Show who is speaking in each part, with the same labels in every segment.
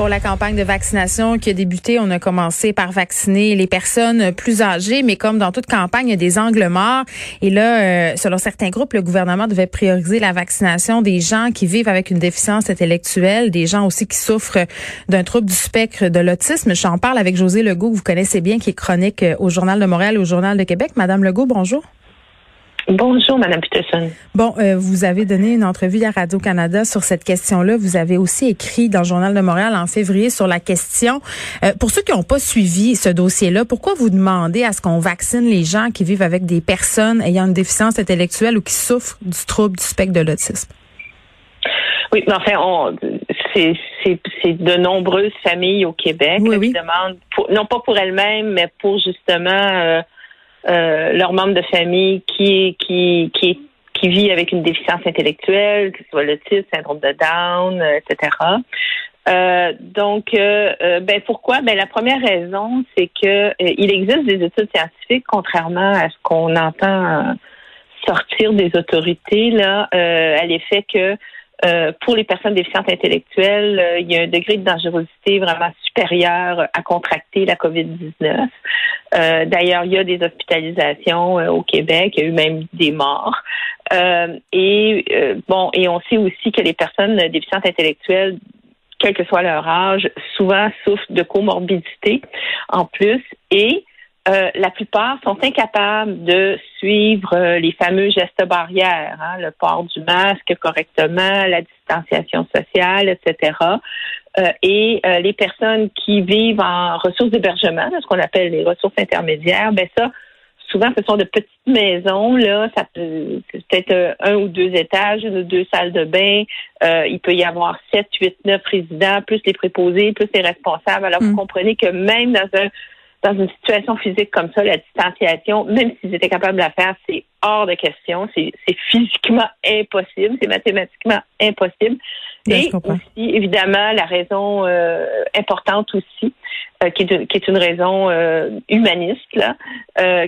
Speaker 1: Pour la campagne de vaccination qui a débuté, on a commencé par vacciner les personnes plus âgées, mais comme dans toute campagne, il y a des angles morts. Et là, euh, selon certains groupes, le gouvernement devait prioriser la vaccination des gens qui vivent avec une déficience intellectuelle, des gens aussi qui souffrent d'un trouble du spectre de l'autisme. J'en parle avec José Legault, que vous connaissez bien, qui est chronique au Journal de Montréal et au Journal de Québec. Madame Legault, bonjour.
Speaker 2: Bonjour, Madame Peterson.
Speaker 1: Bon, euh, vous avez donné une entrevue à Radio-Canada sur cette question-là. Vous avez aussi écrit dans le Journal de Montréal en février sur la question. Euh, pour ceux qui n'ont pas suivi ce dossier-là, pourquoi vous demandez à ce qu'on vaccine les gens qui vivent avec des personnes ayant une déficience intellectuelle ou qui souffrent du trouble du spectre de l'autisme?
Speaker 2: Oui, mais enfin, on, c'est, de nombreuses familles au Québec
Speaker 1: oui,
Speaker 2: qui demandent, non pas pour elles-mêmes, mais pour justement... Euh, euh, leurs membres de famille qui qui qui qui vit avec une déficience intellectuelle, que ce soit l'autisme, syndrome de Down, euh, etc. Euh, donc, ben pourquoi? Ben la première raison, c'est que il existe des études scientifiques, contrairement à ce qu'on entend sortir des autorités là, à l'effet que euh, pour les personnes déficientes intellectuelles, euh, il y a un degré de dangerosité vraiment supérieur à contracter la COVID-19. Euh, D'ailleurs, il y a des hospitalisations au Québec, il y a eu même des morts. et bon, et on sait aussi que les personnes déficientes intellectuelles quel que soit leur âge, souvent souffrent de comorbidité en plus euh, la plupart sont incapables de suivre euh, les fameux gestes barrières, hein, le port du masque correctement, la distanciation sociale, etc. Euh, et les personnes qui vivent en ressources d'hébergement, ce qu'on appelle les ressources intermédiaires, ben ça, souvent ce sont de petites maisons là, ça peut peut-être un ou deux étages, une ou deux salles de bain. il peut y avoir sept, huit, neuf résidents, plus les préposés, plus les responsables. Alors vous mm. comprenez que même dans un dans une situation physique comme ça, la distanciation, même s'ils étaient capables de la faire, c'est hors de question. C'est physiquement impossible. C'est mathématiquement impossible. Et aussi, évidemment, la raison euh, importante aussi, euh, qui, est, qui, est, une raison euh, humaniste, là,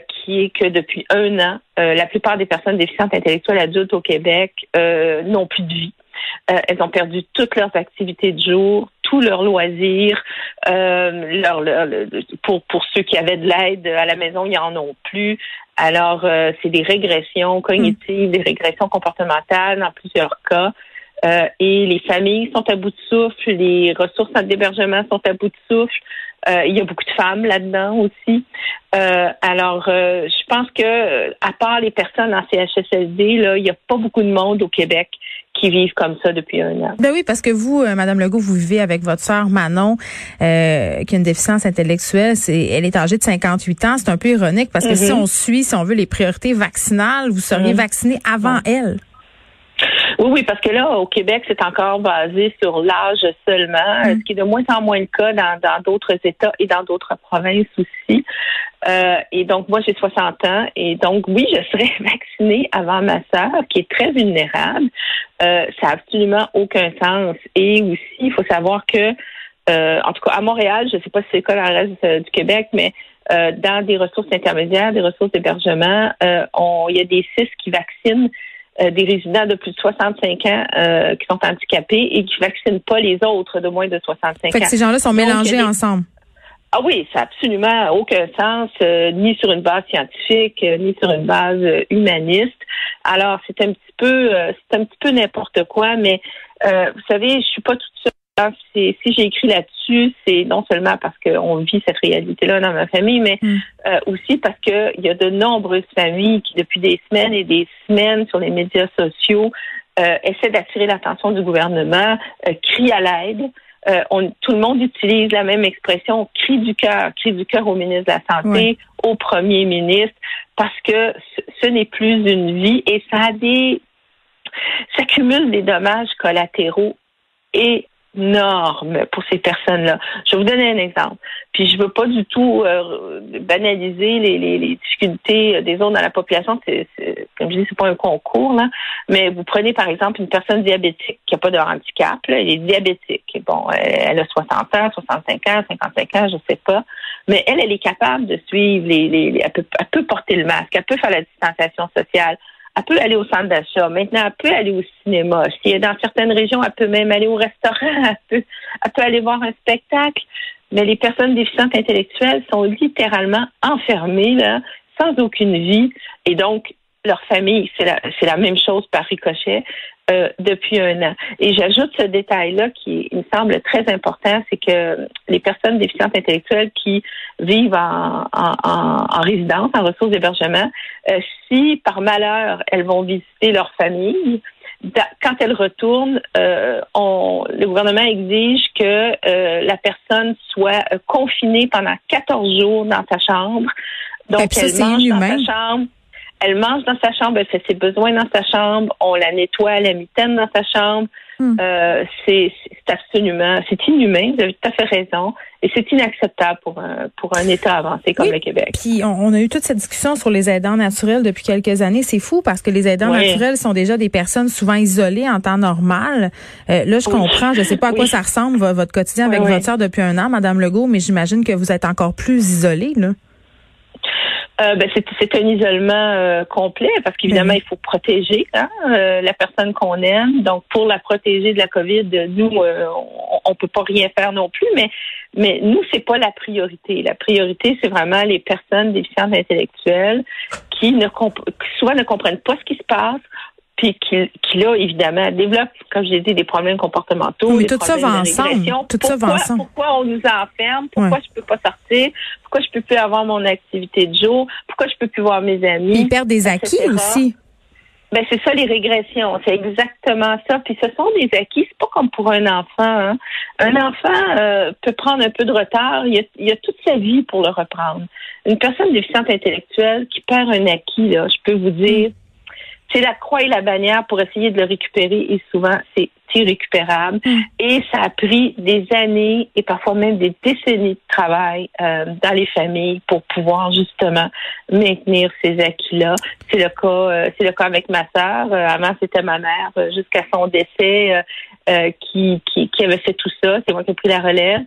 Speaker 2: qui est que depuis un an, la plupart des personnes déficientes intellectuelles adultes au Québec n'ont plus de vie. Elles ont perdu toutes leurs activités de jour, tous leurs loisirs. Euh, pour, pour ceux qui avaient de l'aide à la maison, ils en ont plus. Alors, euh, c'est des régressions cognitives, des régressions comportementales dans plusieurs cas. Euh, et les familles sont à bout de souffle, les ressources d'hébergement sont à bout de souffle. Euh, il y a beaucoup de femmes là-dedans aussi. Euh, alors, je pense que à part les personnes en CHSLD, il n'y a pas beaucoup de monde au Québec qui vivent comme ça depuis un an.
Speaker 1: Ben oui, parce que vous, euh, Madame Legault, vous vivez avec votre sœur Manon, euh, qui a une déficience intellectuelle. C'est, elle est âgée de 58 ans. C'est un peu ironique parce que si mhm. on suit, si on veut les priorités vaccinales, vous seriez mhm. vacciné avant elle.
Speaker 2: Oui, oui, parce que là, au Québec, c'est encore basé sur l'âge seulement, mm. ce qui est de moins en moins le cas dans d'autres États et dans d'autres provinces aussi. Euh, et donc, moi, j'ai 60 ans, et donc, oui, je serai vaccinée avant ma sœur, qui est très vulnérable. Euh, ça n'a absolument aucun sens. Et aussi, il faut savoir que, euh, en tout cas, à Montréal, je ne sais pas si c'est le cas dans le reste du Québec, mais dans des ressources intermédiaires, des ressources d'hébergement, il y a des CIS qui vaccinent euh, des résidents de plus de 65 ans euh, qui sont handicapés et qui vaccinent pas les autres de moins de 65
Speaker 1: fait
Speaker 2: que
Speaker 1: ces gens-là sont mélangés ensemble.
Speaker 2: Ah oui, ça n'a absolument aucun sens, euh, ni sur une base scientifique, ni sur une base humaniste. Alors, c'est un petit peu, c'est un petit peu n'importe quoi, mais vous savez, je suis pas toute seule si, j'ai écrit là-dessus, c'est non seulement parce qu'on vit cette réalité-là dans ma famille, mais mm. euh, aussi parce qu'il y a de nombreuses familles qui, depuis des semaines et des semaines sur les médias sociaux, euh, essaient d'attirer l'attention du gouvernement, euh, crient à l'aide. on, tout le monde utilise la même expression, cri du cœur, cri du cœur au ministre de la Santé, au premier ministre, parce que ce, ce n'est plus une vie et ça a des, ça cumule des dommages collatéraux et énorme pour ces personnes-là. Je vais vous donner un exemple. Puis je veux pas du tout euh, banaliser les, les, les, difficultés des autres dans la population. C'est, comme je dis, c'est pas un concours là. Mais vous prenez par exemple une personne diabétique qui a pas de handicap. Là, elle est diabétique. Bon, elle, a 60 ans, 65 ans, 55 ans, je sais pas. Mais elle, elle est capable de suivre les, les, elle, peut, elle peut porter le masque, elle peut faire la distanciation sociale elle peut aller au centre d'achat. Maintenant, elle peut aller au cinéma. Si est dans certaines régions, elle peut même aller au restaurant. Elle peut, aller voir un spectacle. Mais les personnes déficientes intellectuelles sont littéralement enfermées, là, sans aucune vie. Et donc, leur famille, c'est la, c'est la même chose par ricochet. Euh, depuis un an. Et j'ajoute ce détail-là qui il me semble très important, c'est que les personnes déficientes intellectuelles qui vivent en, en, en résidence, en ressources d'hébergement, euh, si par malheur elles vont visiter leur famille, quand elles retournent, euh, on, le gouvernement exige que la personne soit confinée pendant 14 jours dans sa chambre. Donc, elle mange dans sa chambre elle mange dans sa chambre, elle fait ses besoins dans sa chambre, on la nettoie la mitaine dans sa chambre. Hmm. Euh, c'est absolument, c'est inhumain, vous avez tout à fait raison, et c'est inacceptable pour un, pour un État avancé comme le Québec.
Speaker 1: Puis on, a eu toute cette discussion sur les aidants naturels depuis quelques années. C'est fou parce que les aidants naturels sont déjà des personnes souvent isolées en temps normal. Euh, là, je comprends, je sais pas à quoi ça ressemble votre quotidien avec votre soeur depuis un an, Madame Legault, mais j'imagine que vous êtes encore plus isolée, là.
Speaker 2: Euh, ben, c'est un isolement euh, complet parce qu'évidemment, il faut protéger hein, euh, la personne qu'on aime. Donc, pour la protéger de la COVID, nous, on, ne peut pas rien faire non plus, mais mais nous, c'est pas la priorité. La priorité, c'est vraiment les personnes déficientes intellectuelles qui ne qui soit ne comprennent pas ce qui se passe puis qui, qui là, évidemment, développe, comme je l'ai dit, des problèmes comportementaux.
Speaker 1: Oui, tout ça va ensemble. Tout
Speaker 2: pourquoi,
Speaker 1: ça va ensemble.
Speaker 2: Pourquoi on nous enferme? Pourquoi je peux pas sortir? Pourquoi je peux plus avoir mon activité de jour? Pourquoi je peux plus voir mes amis?
Speaker 1: Ils perdent des acquis aussi.
Speaker 2: Ben c'est ça les régressions, c'est exactement ça. Puis ce sont des acquis, c'est pas comme pour un enfant. Hein. Un enfant euh, peut prendre un peu de retard, il y, a, il a toute sa vie pour le reprendre. Une personne déficiente intellectuelle qui perd un acquis, là, je peux vous dire, c'est la croix et la bannière pour essayer de le récupérer et souvent c'est irrécupérable. Mm. Et ça a pris des années et parfois même des décennies de travail euh, dans les familles pour pouvoir justement maintenir ces acquis-là. C'est le cas, euh, c'est le cas avec ma sœur. Euh, avant c'était ma mère jusqu'à son décès qui, qui, qui avait fait tout ça. C'est moi qui ai pris la relève.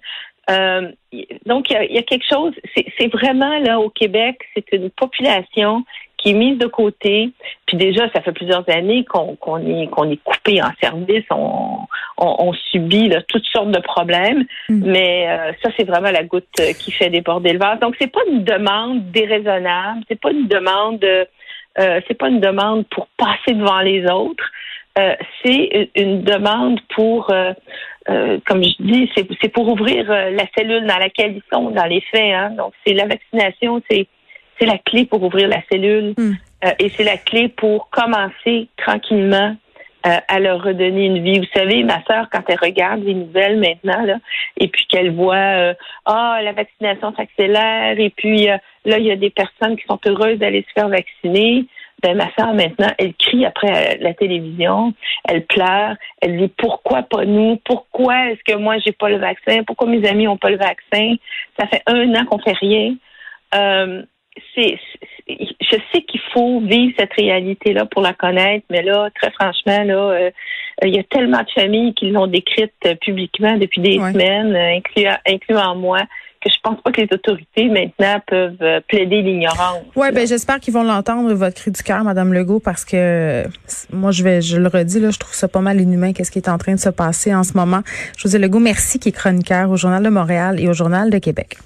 Speaker 2: donc, il y, a, quelque chose, c'est vraiment là au Québec, c'est une population qui est mise de côté. Puis déjà, ça fait plusieurs années qu'on est qu'on est coupé en service, on, on, subit toutes sortes de problèmes. Mm. Mais euh, ça, c'est vraiment la goutte euh, qui fait déborder le vase. Donc, c'est pas une demande déraisonnable, c'est pas une demande, euh, c'est pas une demande pour passer devant les autres. c'est une demande pour, comme je dis, c'est pour ouvrir la cellule dans laquelle ils sont, dans les faits. Hein. Donc, c'est la vaccination, c'est c'est la clé pour ouvrir la cellule hmm. euh, et c'est la clé pour commencer tranquillement euh, à leur redonner une vie. Vous savez, ma sœur, quand elle regarde les nouvelles maintenant, là, et puis qu'elle voit euh, ah la vaccination s'accélère, et puis là il y a des personnes qui sont heureuses d'aller se faire vacciner. Ben, ma sœur maintenant, elle crie après la télévision, elle pleure, elle dit pourquoi pas nous, pourquoi est-ce que moi j'ai pas le vaccin, pourquoi mes amis ont pas le vaccin, ça fait un an qu'on fait rien. Euh, c'est, je sais qu'il faut vivre cette réalité-là pour la connaître, mais là, très franchement, là, euh, il y a tellement de familles qui l'ont décrite publiquement depuis des semaines, euh, incluant, incluant moi, que je pense pas que les autorités maintenant peuvent euh, plaider l'ignorance.
Speaker 1: Ouais, ben j'espère qu'ils vont l'entendre votre cri du cœur, Madame Legault, parce que moi je vais, je le redis là, je trouve ça pas mal inhumain qu'est-ce qui est en train de se passer en ce moment. José Legault, merci qui est chroniqueur au Journal de Montréal et au Journal de Québec.